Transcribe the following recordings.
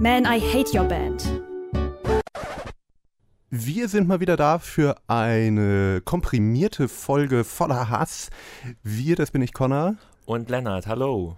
Man, I hate your band. Wir sind mal wieder da für eine komprimierte Folge voller Hass. Wir, das bin ich Connor. Und Lennart, hallo.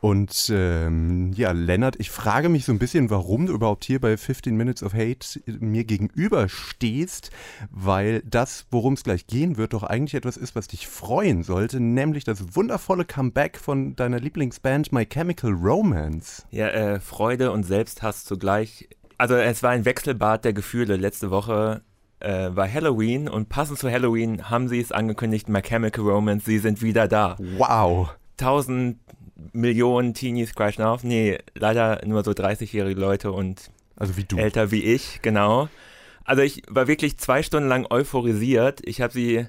Und ähm, ja, Lennart, ich frage mich so ein bisschen, warum du überhaupt hier bei 15 Minutes of Hate mir gegenüber stehst, weil das, worum es gleich gehen wird, doch eigentlich etwas ist, was dich freuen sollte, nämlich das wundervolle Comeback von deiner Lieblingsband My Chemical Romance. Ja, äh, Freude und Selbsthass zugleich. Also es war ein Wechselbad der Gefühle. Letzte Woche äh, war Halloween und passend zu Halloween haben sie es angekündigt, My Chemical Romance, sie sind wieder da. Wow. Tausend Millionen Teenies crashen auf. Nee, leider nur so 30-jährige Leute und also wie du. älter wie ich, genau. Also ich war wirklich zwei Stunden lang euphorisiert. Ich habe sie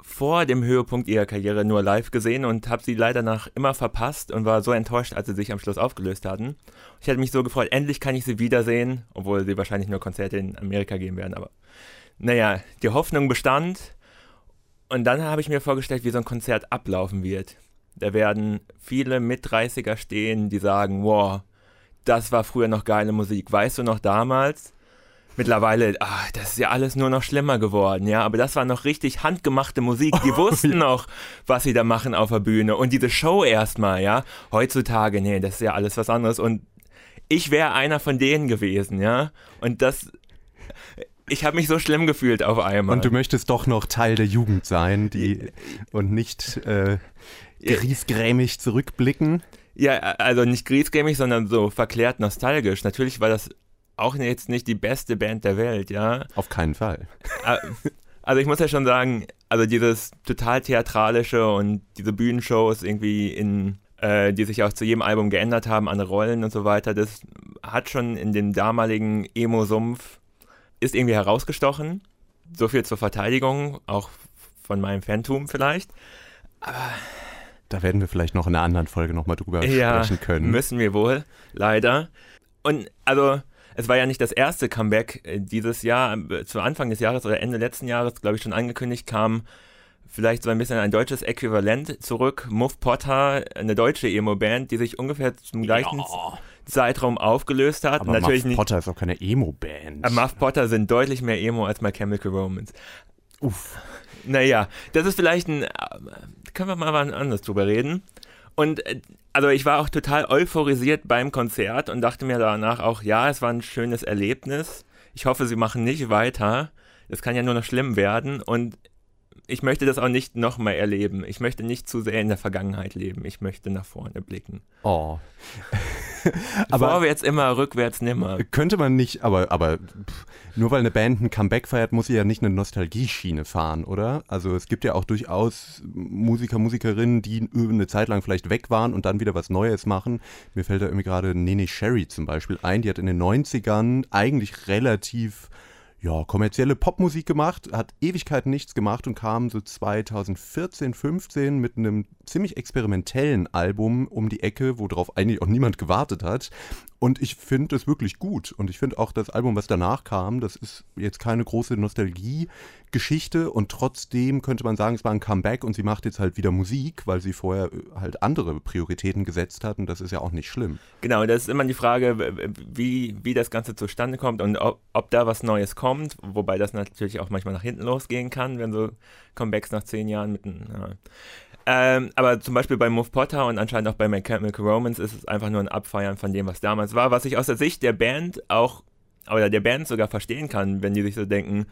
vor dem Höhepunkt ihrer Karriere nur live gesehen und habe sie leider nach immer verpasst und war so enttäuscht, als sie sich am Schluss aufgelöst hatten. Ich hätte mich so gefreut, endlich kann ich sie wiedersehen, obwohl sie wahrscheinlich nur Konzerte in Amerika geben werden. Aber naja, die Hoffnung bestand. Und dann habe ich mir vorgestellt, wie so ein Konzert ablaufen wird. Da werden viele Mit-30er stehen, die sagen, wow, das war früher noch geile Musik. Weißt du noch damals? Mittlerweile, ach, das ist ja alles nur noch schlimmer geworden, ja. Aber das war noch richtig handgemachte Musik. Die wussten noch, was sie da machen auf der Bühne. Und diese Show erstmal, ja. Heutzutage, nee, das ist ja alles was anderes. Und ich wäre einer von denen gewesen, ja. Und das, ich habe mich so schlimm gefühlt auf einmal. Und du möchtest doch noch Teil der Jugend sein, die und nicht äh, griesgrämig zurückblicken. Ja, also nicht griesgrämig, sondern so verklärt nostalgisch. Natürlich war das auch jetzt nicht die beste Band der Welt, ja. Auf keinen Fall. Also ich muss ja schon sagen, also dieses total theatralische und diese Bühnenshows irgendwie in äh, die sich auch zu jedem Album geändert haben, an Rollen und so weiter, das hat schon in dem damaligen Emo-Sumpf ist irgendwie herausgestochen. So viel zur Verteidigung, auch von meinem Phantom vielleicht. Aber da werden wir vielleicht noch in einer anderen Folge nochmal drüber ja, sprechen können. Müssen wir wohl, leider. Und also, es war ja nicht das erste Comeback äh, dieses Jahr. Zu Anfang des Jahres oder Ende letzten Jahres, glaube ich, schon angekündigt kam vielleicht so ein bisschen ein deutsches Äquivalent zurück. Muff Potter, eine deutsche Emo-Band, die sich ungefähr zum gleichen ja. Zeitraum aufgelöst hat. Aber Natürlich Muff Potter ist auch keine Emo-Band. Äh, Muff Potter sind deutlich mehr Emo als My Chemical Romance. Uff. Naja, das ist vielleicht ein. Können wir mal was anderes drüber reden. Und äh, also ich war auch total euphorisiert beim Konzert und dachte mir danach auch, ja, es war ein schönes Erlebnis. Ich hoffe, sie machen nicht weiter. Das kann ja nur noch schlimm werden. Und ich möchte das auch nicht nochmal erleben. Ich möchte nicht zu sehr in der Vergangenheit leben. Ich möchte nach vorne blicken. Oh. aber Vorwärts immer, rückwärts nimmer. Könnte man nicht, aber, aber nur weil eine Band ein Comeback feiert, muss sie ja nicht eine Nostalgieschiene fahren, oder? Also es gibt ja auch durchaus Musiker, Musikerinnen, die eine Zeit lang vielleicht weg waren und dann wieder was Neues machen. Mir fällt da irgendwie gerade Nene Sherry zum Beispiel ein, die hat in den 90ern eigentlich relativ ja, kommerzielle Popmusik gemacht, hat Ewigkeiten nichts gemacht und kam so 2014, 15 mit einem ziemlich experimentellen Album um die Ecke, worauf eigentlich auch niemand gewartet hat. Und ich finde es wirklich gut. Und ich finde auch das Album, was danach kam, das ist jetzt keine große Nostalgie-Geschichte. Und trotzdem könnte man sagen, es war ein Comeback und sie macht jetzt halt wieder Musik, weil sie vorher äh, halt andere Prioritäten gesetzt hat. Und das ist ja auch nicht schlimm. Genau, das ist immer die Frage, wie, wie das Ganze zustande kommt und ob, ob da was Neues kommt. Wobei das natürlich auch manchmal nach hinten losgehen kann, wenn so Comebacks nach zehn Jahren mit einem. Ja. Ähm, aber zum Beispiel bei Move Potter und anscheinend auch bei My Chemical Romance ist es einfach nur ein Abfeiern von dem, was damals war, was ich aus der Sicht der Band auch, oder der Band sogar verstehen kann, wenn die sich so denken,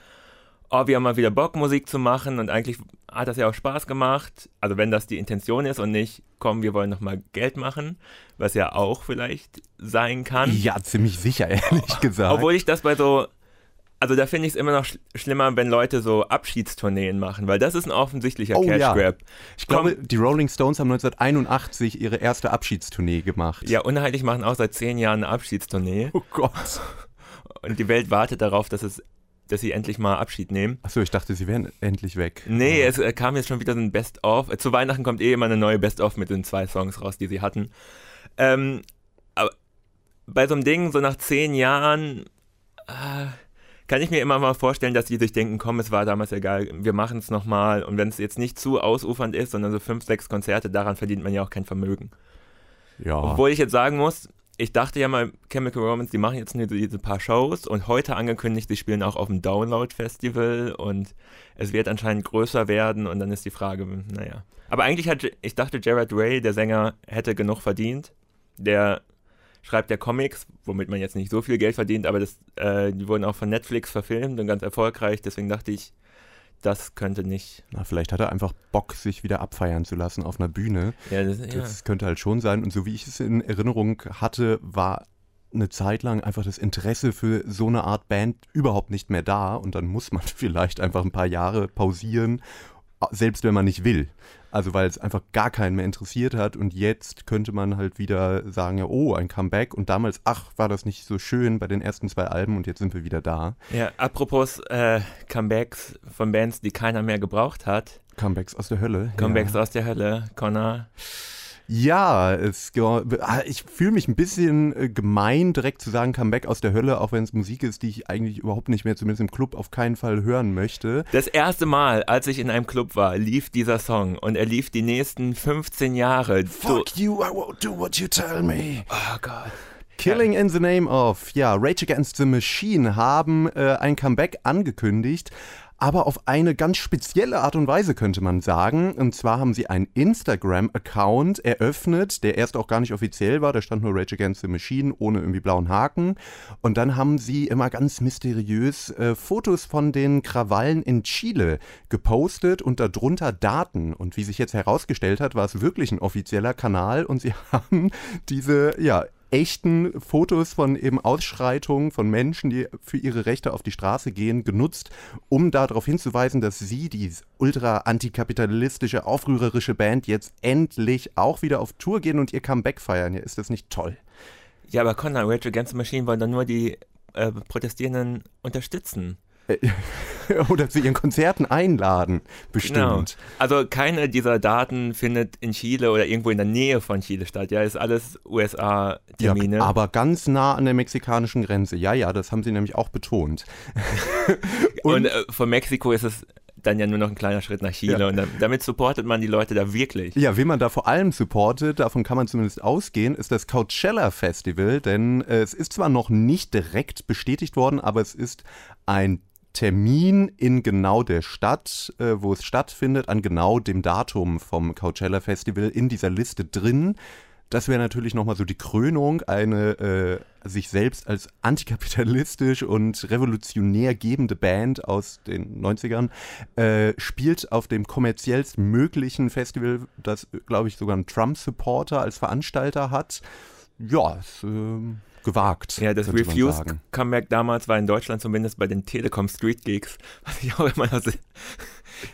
oh, wir haben mal wieder Bock, Musik zu machen und eigentlich hat das ja auch Spaß gemacht. Also wenn das die Intention ist und nicht, komm, wir wollen nochmal Geld machen, was ja auch vielleicht sein kann. Ja, ziemlich sicher, ehrlich gesagt. Obwohl ich das bei so also da finde ich es immer noch sch schlimmer, wenn Leute so Abschiedstourneen machen, weil das ist ein offensichtlicher oh, Cash Grab. Ja. Ich glaube, die Rolling Stones haben 1981 ihre erste Abschiedstournee gemacht. Ja, Unheilig machen auch seit zehn Jahren eine Abschiedstournee. Oh Gott. Und die Welt wartet darauf, dass es dass sie endlich mal Abschied nehmen. Achso, ich dachte, sie wären endlich weg. Nee, es äh, kam jetzt schon wieder so ein Best-of. Zu Weihnachten kommt eh immer eine neue Best-of mit den zwei Songs raus, die sie hatten. Ähm, aber bei so einem Ding, so nach zehn Jahren, äh, kann ich mir immer mal vorstellen, dass die sich denken, komm, es war damals egal, wir machen es nochmal. Und wenn es jetzt nicht zu ausufernd ist, sondern so fünf, sechs Konzerte, daran verdient man ja auch kein Vermögen. Ja. Obwohl ich jetzt sagen muss, ich dachte ja mal, Chemical Romance, die machen jetzt nur diese paar Shows und heute angekündigt, sie spielen auch auf dem Download-Festival und es wird anscheinend größer werden und dann ist die Frage, naja. Aber eigentlich hat, ich dachte, Jared Ray, der Sänger, hätte genug verdient. Der schreibt ja Comics, womit man jetzt nicht so viel Geld verdient, aber das, äh, die wurden auch von Netflix verfilmt und ganz erfolgreich, deswegen dachte ich, das könnte nicht. Na, vielleicht hat er einfach Bock, sich wieder abfeiern zu lassen auf einer Bühne. Ja, das, ja. Das könnte halt schon sein. Und so wie ich es in Erinnerung hatte, war eine Zeit lang einfach das Interesse für so eine Art Band überhaupt nicht mehr da. Und dann muss man vielleicht einfach ein paar Jahre pausieren, selbst wenn man nicht will. Also weil es einfach gar keinen mehr interessiert hat und jetzt könnte man halt wieder sagen, ja, oh, ein Comeback und damals, ach, war das nicht so schön bei den ersten zwei Alben und jetzt sind wir wieder da. Ja, apropos äh, Comebacks von Bands, die keiner mehr gebraucht hat. Comebacks aus der Hölle. Comebacks ja. aus der Hölle, Connor. Ja, es, ah, ich fühle mich ein bisschen äh, gemein, direkt zu sagen, Comeback aus der Hölle, auch wenn es Musik ist, die ich eigentlich überhaupt nicht mehr, zumindest im Club, auf keinen Fall hören möchte. Das erste Mal, als ich in einem Club war, lief dieser Song und er lief die nächsten 15 Jahre. Fuck you, I won't do what you tell me. Oh Gott. Killing in the Name of, ja, Rage Against the Machine haben äh, ein Comeback angekündigt aber auf eine ganz spezielle Art und Weise könnte man sagen. Und zwar haben sie einen Instagram-Account eröffnet, der erst auch gar nicht offiziell war, da stand nur Rage Against the Machine ohne irgendwie blauen Haken. Und dann haben sie immer ganz mysteriös äh, Fotos von den Krawallen in Chile gepostet und darunter Daten. Und wie sich jetzt herausgestellt hat, war es wirklich ein offizieller Kanal und sie haben diese, ja, echten Fotos von eben Ausschreitungen von Menschen, die für ihre Rechte auf die Straße gehen, genutzt, um darauf hinzuweisen, dass sie, die ultra antikapitalistische, aufrührerische Band, jetzt endlich auch wieder auf Tour gehen und ihr Comeback feiern. Ja, ist das nicht toll? Ja, aber Conor, Rage Against the Machine wollen dann nur die äh, Protestierenden unterstützen. Oder zu ihren Konzerten einladen, bestimmt. Genau. Also keine dieser Daten findet in Chile oder irgendwo in der Nähe von Chile statt. Ja, ist alles USA-Termine. Ja, aber ganz nah an der mexikanischen Grenze. Ja, ja, das haben sie nämlich auch betont. Und, Und äh, von Mexiko ist es dann ja nur noch ein kleiner Schritt nach Chile ja. und damit supportet man die Leute da wirklich. Ja, wie man da vor allem supportet, davon kann man zumindest ausgehen, ist das Coachella Festival, denn äh, es ist zwar noch nicht direkt bestätigt worden, aber es ist ein Termin in genau der Stadt, äh, wo es stattfindet, an genau dem Datum vom Coachella Festival in dieser Liste drin. Das wäre natürlich nochmal so die Krönung, eine äh, sich selbst als antikapitalistisch und revolutionär gebende Band aus den 90ern äh, spielt auf dem kommerziellst möglichen Festival, das, glaube ich, sogar einen Trump-Supporter als Veranstalter hat. Ja, es, äh, gewagt. Ja, das Refused-Comeback damals war in Deutschland zumindest bei den Telekom Street Gigs, was ich auch immer noch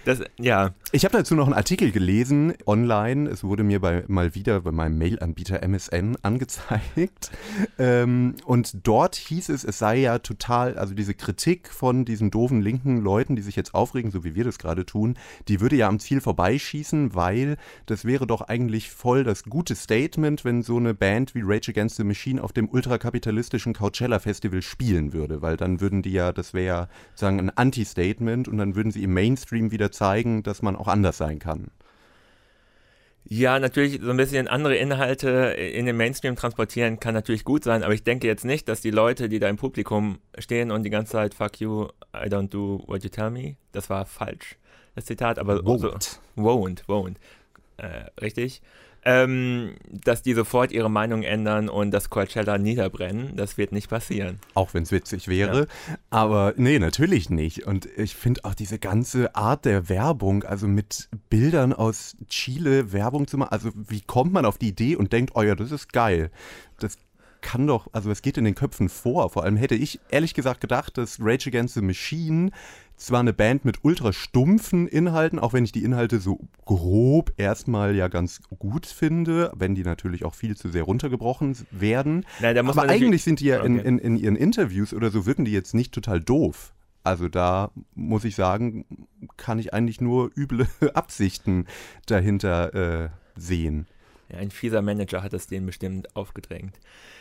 das, ja. Ich habe dazu noch einen Artikel gelesen online. Es wurde mir bei, mal wieder bei meinem Mail-Anbieter MSN angezeigt. Ähm, und dort hieß es, es sei ja total, also diese Kritik von diesen doofen linken Leuten, die sich jetzt aufregen, so wie wir das gerade tun, die würde ja am Ziel vorbeischießen, weil das wäre doch eigentlich voll das gute Statement, wenn so eine Band wie Rage Against the Machine auf dem ultrakapitalistischen Coachella Festival spielen würde, weil dann würden die ja, das wäre ja sagen ein Anti-Statement und dann würden sie im Mainstream wieder zeigen, dass man auch anders sein kann. Ja, natürlich so ein bisschen andere Inhalte in den Mainstream transportieren kann natürlich gut sein, aber ich denke jetzt nicht, dass die Leute, die da im Publikum stehen und die ganze Zeit Fuck you, I don't do what you tell me, das war falsch, das Zitat, aber won't, so, won't, won't, äh, richtig, ähm, dass die sofort ihre Meinung ändern und das Coachella niederbrennen. Das wird nicht passieren. Auch wenn es witzig wäre. Ja. Aber nee, natürlich nicht. Und ich finde auch diese ganze Art der Werbung, also mit Bildern aus Chile Werbung zu machen, also wie kommt man auf die Idee und denkt, oh ja, das ist geil. Das kann doch, also es geht in den Köpfen vor. Vor allem hätte ich ehrlich gesagt gedacht, dass Rage Against the Machine zwar eine Band mit ultra stumpfen Inhalten, auch wenn ich die Inhalte so grob erstmal ja ganz gut finde, wenn die natürlich auch viel zu sehr runtergebrochen werden. Nein, Aber eigentlich sind die ja okay. in, in, in ihren Interviews oder so wirken die jetzt nicht total doof. Also da muss ich sagen, kann ich eigentlich nur üble Absichten dahinter äh, sehen. Ja, ein fieser Manager hat es denen bestimmt aufgedrängt.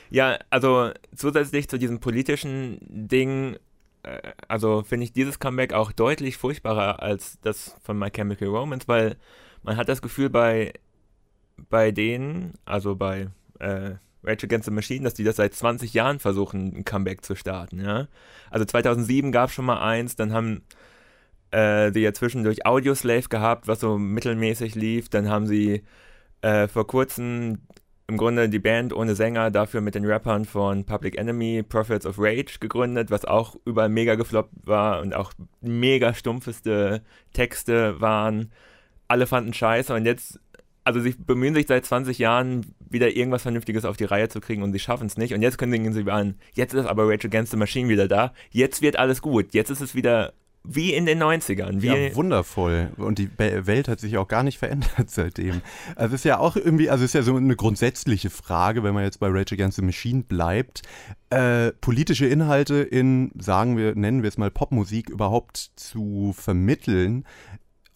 Ja, also zusätzlich zu diesem politischen Ding also finde ich dieses Comeback auch deutlich furchtbarer als das von My Chemical Romance, weil man hat das Gefühl bei, bei denen, also bei äh, Rage Against the Machine, dass die das seit 20 Jahren versuchen, ein Comeback zu starten, ja. Also 2007 gab es schon mal eins, dann haben äh, sie ja zwischendurch Audioslave gehabt, was so mittelmäßig lief, dann haben sie äh, vor kurzem im Grunde die Band ohne Sänger dafür mit den Rappern von Public Enemy Prophets of Rage gegründet, was auch überall mega gefloppt war und auch mega stumpfeste Texte waren. Alle fanden scheiße und jetzt, also sie bemühen sich seit 20 Jahren wieder irgendwas Vernünftiges auf die Reihe zu kriegen und sie schaffen es nicht. Und jetzt kündigen sie an, jetzt ist aber Rage Against the Machine wieder da, jetzt wird alles gut, jetzt ist es wieder wie in den 90ern. Wie ja, wundervoll. Und die Welt hat sich auch gar nicht verändert seitdem. Also ist ja auch irgendwie, also ist ja so eine grundsätzliche Frage, wenn man jetzt bei Rage Against the Machine bleibt, äh, politische Inhalte in, sagen wir, nennen wir es mal Popmusik überhaupt zu vermitteln,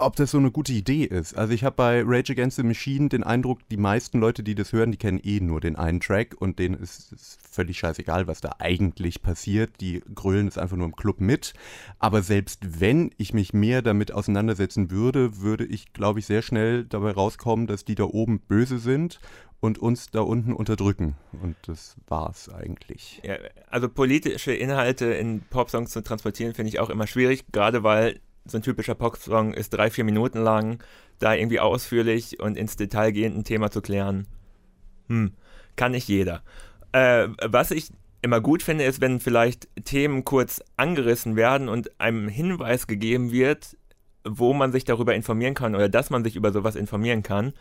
ob das so eine gute Idee ist. Also ich habe bei Rage Against the Machine den Eindruck, die meisten Leute, die das hören, die kennen eh nur den einen Track und denen ist es völlig scheißegal, was da eigentlich passiert. Die grölen es einfach nur im Club mit. Aber selbst wenn ich mich mehr damit auseinandersetzen würde, würde ich, glaube ich, sehr schnell dabei rauskommen, dass die da oben böse sind und uns da unten unterdrücken. Und das war's eigentlich. Ja, also politische Inhalte in Popsongs zu transportieren, finde ich auch immer schwierig, gerade weil so ein typischer Pop-Song ist drei, vier Minuten lang, da irgendwie ausführlich und ins Detail gehend ein Thema zu klären. Hm, kann nicht jeder. Äh, was ich immer gut finde, ist, wenn vielleicht Themen kurz angerissen werden und einem Hinweis gegeben wird, wo man sich darüber informieren kann oder dass man sich über sowas informieren kann.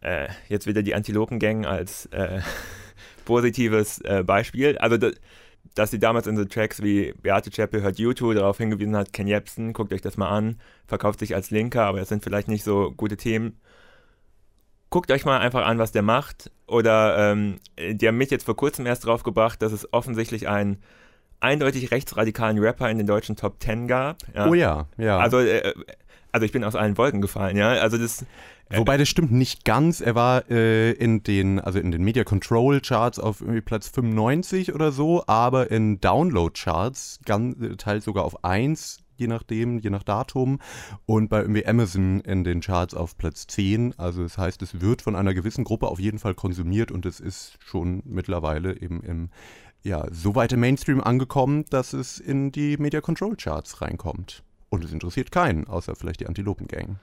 Äh, jetzt wieder die Antilopengang als äh, positives äh, Beispiel. Also das, dass sie damals in so Tracks wie Beate Chapel hört YouTube darauf hingewiesen hat, Ken Jebsen, guckt euch das mal an, verkauft sich als Linker, aber das sind vielleicht nicht so gute Themen. Guckt euch mal einfach an, was der macht. Oder ähm, die haben mich jetzt vor kurzem erst drauf gebracht, dass es offensichtlich einen eindeutig rechtsradikalen Rapper in den deutschen Top Ten gab. Ja. Oh ja, ja. Also, äh, also ich bin aus allen Wolken gefallen, ja. Also das Wobei das stimmt nicht ganz. Er war äh, in den, also in den Media Control Charts auf Platz 95 oder so, aber in Download Charts ganz, teils sogar auf 1, je nachdem, je nach Datum. Und bei irgendwie Amazon in den Charts auf Platz 10. Also das heißt, es wird von einer gewissen Gruppe auf jeden Fall konsumiert und es ist schon mittlerweile eben im ja, so weit im Mainstream angekommen, dass es in die Media Control Charts reinkommt. Und es interessiert keinen, außer vielleicht die Antilopen Gang.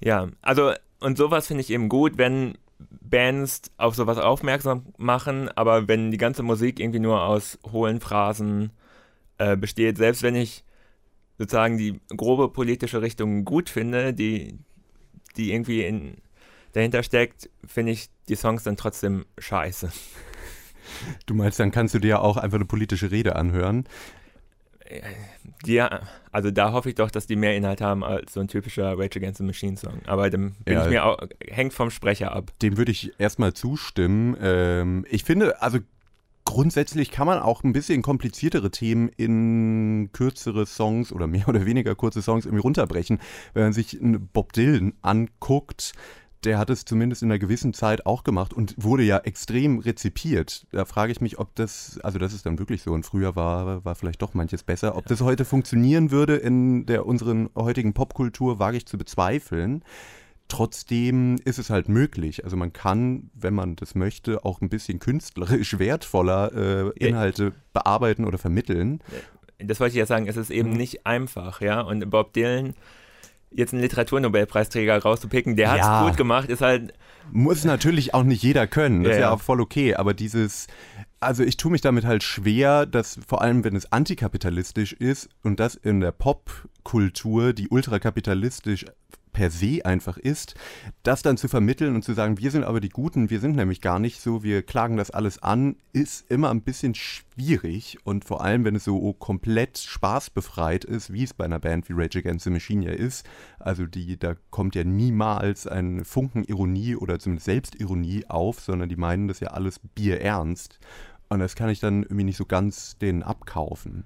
Ja, also und sowas finde ich eben gut, wenn Bands auf sowas aufmerksam machen, aber wenn die ganze Musik irgendwie nur aus hohlen Phrasen äh, besteht, selbst wenn ich sozusagen die grobe politische Richtung gut finde, die, die irgendwie in, dahinter steckt, finde ich die Songs dann trotzdem scheiße. Du meinst, dann kannst du dir auch einfach eine politische Rede anhören. Ja, also da hoffe ich doch, dass die mehr Inhalt haben als so ein typischer Rage Against the Machine Song. Aber dem bin ja, ich mir auch, hängt vom Sprecher ab. Dem würde ich erstmal zustimmen. Ähm, ich finde, also grundsätzlich kann man auch ein bisschen kompliziertere Themen in kürzere Songs oder mehr oder weniger kurze Songs irgendwie runterbrechen. Wenn man sich Bob Dylan anguckt, der hat es zumindest in einer gewissen Zeit auch gemacht und wurde ja extrem rezipiert. Da frage ich mich, ob das, also das ist dann wirklich so und früher war, war vielleicht doch manches besser. Ob das heute funktionieren würde in der unseren heutigen Popkultur, wage ich zu bezweifeln. Trotzdem ist es halt möglich. Also man kann, wenn man das möchte, auch ein bisschen künstlerisch wertvoller äh, Inhalte bearbeiten oder vermitteln. Das wollte ich ja sagen, es ist eben mhm. nicht einfach, ja. Und Bob Dylan jetzt einen Literaturnobelpreisträger rauszupicken, der hat es ja. gut gemacht, ist halt. Muss natürlich auch nicht jeder können, das ja, ist ja auch voll okay, aber dieses, also ich tue mich damit halt schwer, dass vor allem, wenn es antikapitalistisch ist und das in der Popkultur, die ultrakapitalistisch per se einfach ist, das dann zu vermitteln und zu sagen, wir sind aber die Guten, wir sind nämlich gar nicht so, wir klagen das alles an, ist immer ein bisschen schwierig und vor allem, wenn es so komplett spaßbefreit ist, wie es bei einer Band wie Rage Against the Machine ja ist, also die, da kommt ja niemals ein Funken Ironie oder zumindest Selbstironie auf, sondern die meinen das ja alles bierernst und das kann ich dann irgendwie nicht so ganz denen abkaufen.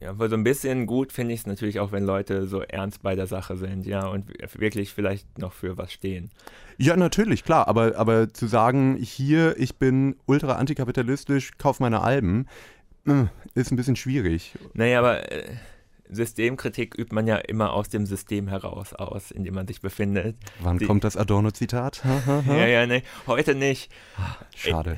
Ja, aber so ein bisschen gut finde ich es natürlich auch, wenn Leute so ernst bei der Sache sind, ja, und wirklich vielleicht noch für was stehen. Ja, natürlich, klar, aber, aber zu sagen, hier, ich bin ultra antikapitalistisch, kauf meine Alben, äh, ist ein bisschen schwierig. Naja, aber äh, Systemkritik übt man ja immer aus dem System heraus aus, in dem man sich befindet. Wann Die, kommt das Adorno-Zitat? ja, ja, nee, heute nicht. Schade.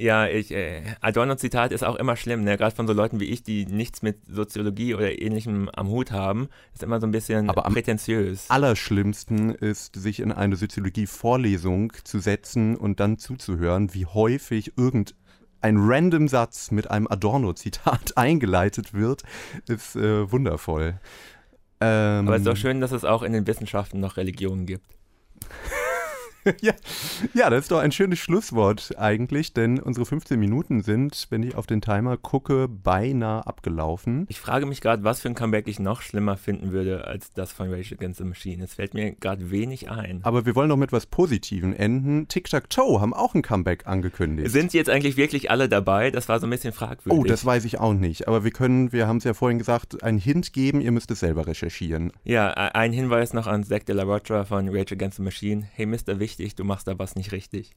Ja, ich, äh, Adorno-Zitat ist auch immer schlimm, ne? gerade von so Leuten wie ich, die nichts mit Soziologie oder ähnlichem am Hut haben, ist immer so ein bisschen Aber am prätentiös. Allerschlimmsten ist, sich in eine Soziologie-Vorlesung zu setzen und dann zuzuhören, wie häufig irgendein random Satz mit einem Adorno-Zitat eingeleitet wird, ist äh, wundervoll. Ähm, Aber es ist auch schön, dass es auch in den Wissenschaften noch Religionen gibt. ja, ja, das ist doch ein schönes Schlusswort eigentlich, denn unsere 15 Minuten sind, wenn ich auf den Timer gucke, beinahe abgelaufen. Ich frage mich gerade, was für ein Comeback ich noch schlimmer finden würde als das von Rage Against the Machine. Es fällt mir gerade wenig ein. Aber wir wollen doch mit was Positivem enden. Tic-Tac-Toe haben auch ein Comeback angekündigt. Sind jetzt eigentlich wirklich alle dabei? Das war so ein bisschen fragwürdig. Oh, das weiß ich auch nicht. Aber wir können, wir haben es ja vorhin gesagt, einen Hint geben, ihr müsst es selber recherchieren. Ja, e- ein Hinweis noch an Zack de la Rocha von Rage Against the Machine. Hey, Mr. Wichtig, du machst da was nicht richtig.